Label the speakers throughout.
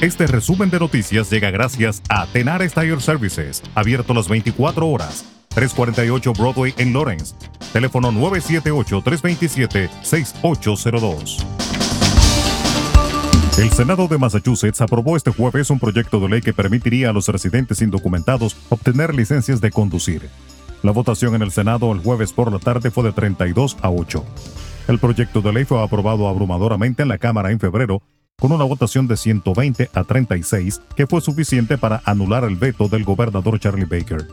Speaker 1: Este resumen de noticias llega gracias a Tenar Tire Services, abierto las 24 horas. 348 Broadway en Lawrence. Teléfono 978-327-6802. El Senado de Massachusetts aprobó este jueves un proyecto de ley que permitiría a los residentes indocumentados obtener licencias de conducir. La votación en el Senado el jueves por la tarde fue de 32 a 8. El proyecto de ley fue aprobado abrumadoramente en la Cámara en febrero con una votación de 120 a 36 que fue suficiente para anular el veto del gobernador Charlie Baker.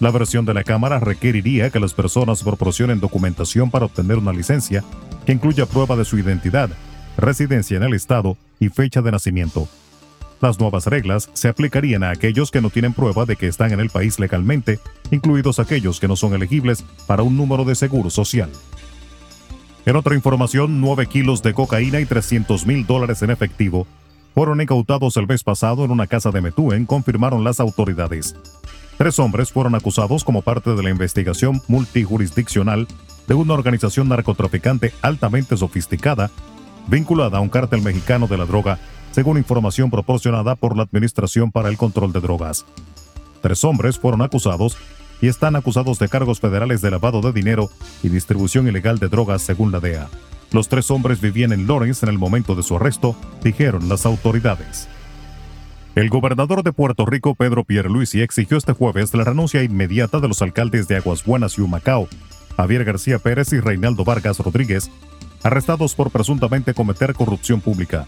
Speaker 1: La versión de la Cámara requeriría que las personas proporcionen documentación para obtener una licencia que incluya prueba de su identidad, residencia en el Estado y fecha de nacimiento. Las nuevas reglas se aplicarían a aquellos que no tienen prueba de que están en el país legalmente, incluidos aquellos que no son elegibles para un número de seguro social. En otra información, 9 kilos de cocaína y 300 mil dólares en efectivo fueron incautados el mes pasado en una casa de Metuen, confirmaron las autoridades. Tres hombres fueron acusados como parte de la investigación multijurisdiccional de una organización narcotraficante altamente sofisticada vinculada a un cártel mexicano de la droga, según información proporcionada por la Administración para el Control de Drogas. Tres hombres fueron acusados y están acusados de cargos federales de lavado de dinero y distribución ilegal de drogas según la DEA. Los tres hombres vivían en Lawrence en el momento de su arresto, dijeron las autoridades. El gobernador de Puerto Rico, Pedro Pierluisi, exigió este jueves la renuncia inmediata de los alcaldes de Aguas Buenas y Humacao, Javier García Pérez y Reinaldo Vargas Rodríguez, arrestados por presuntamente cometer corrupción pública.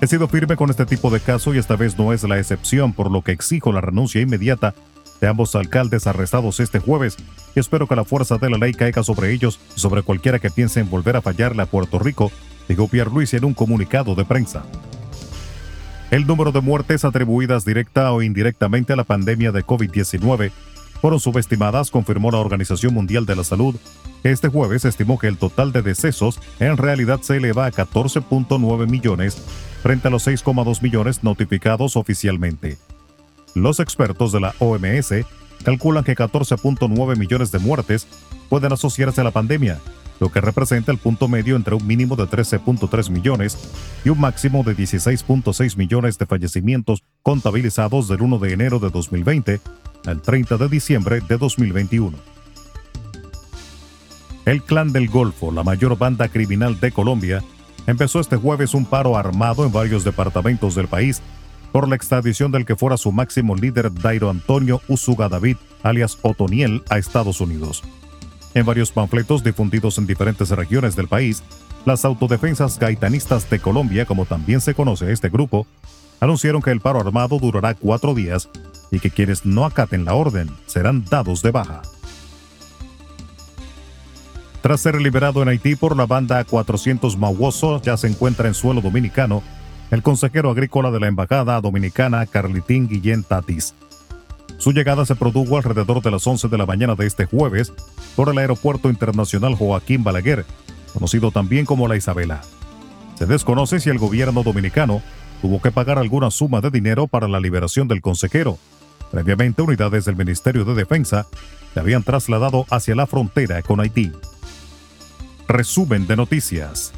Speaker 1: He sido firme con este tipo de caso y esta vez no es la excepción, por lo que exijo la renuncia inmediata de ambos alcaldes arrestados este jueves espero que la fuerza de la ley caiga sobre ellos y sobre cualquiera que piense en volver a fallarle a Puerto Rico, dijo Pierre Luis en un comunicado de prensa. El número de muertes atribuidas directa o indirectamente a la pandemia de COVID-19 fueron subestimadas, confirmó la Organización Mundial de la Salud. Este jueves estimó que el total de decesos en realidad se eleva a 14.9 millones frente a los 6,2 millones notificados oficialmente. Los expertos de la OMS calculan que 14.9 millones de muertes pueden asociarse a la pandemia, lo que representa el punto medio entre un mínimo de 13.3 millones y un máximo de 16.6 millones de fallecimientos contabilizados del 1 de enero de 2020 al 30 de diciembre de 2021. El Clan del Golfo, la mayor banda criminal de Colombia, empezó este jueves un paro armado en varios departamentos del país por la extradición del que fuera su máximo líder Dairo Antonio Usuga David, alias Otoniel, a Estados Unidos. En varios panfletos difundidos en diferentes regiones del país, las autodefensas gaitanistas de Colombia, como también se conoce este grupo, anunciaron que el paro armado durará cuatro días y que quienes no acaten la orden serán dados de baja. Tras ser liberado en Haití por la banda 400 Mauoso, ya se encuentra en suelo dominicano el consejero agrícola de la Embajada Dominicana, Carlitín Guillén Tatis. Su llegada se produjo alrededor de las 11 de la mañana de este jueves por el Aeropuerto Internacional Joaquín Balaguer, conocido también como La Isabela. Se desconoce si el gobierno dominicano tuvo que pagar alguna suma de dinero para la liberación del consejero. Previamente, unidades del Ministerio de Defensa le habían trasladado hacia la frontera con Haití. Resumen de noticias.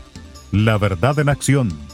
Speaker 1: La verdad en acción.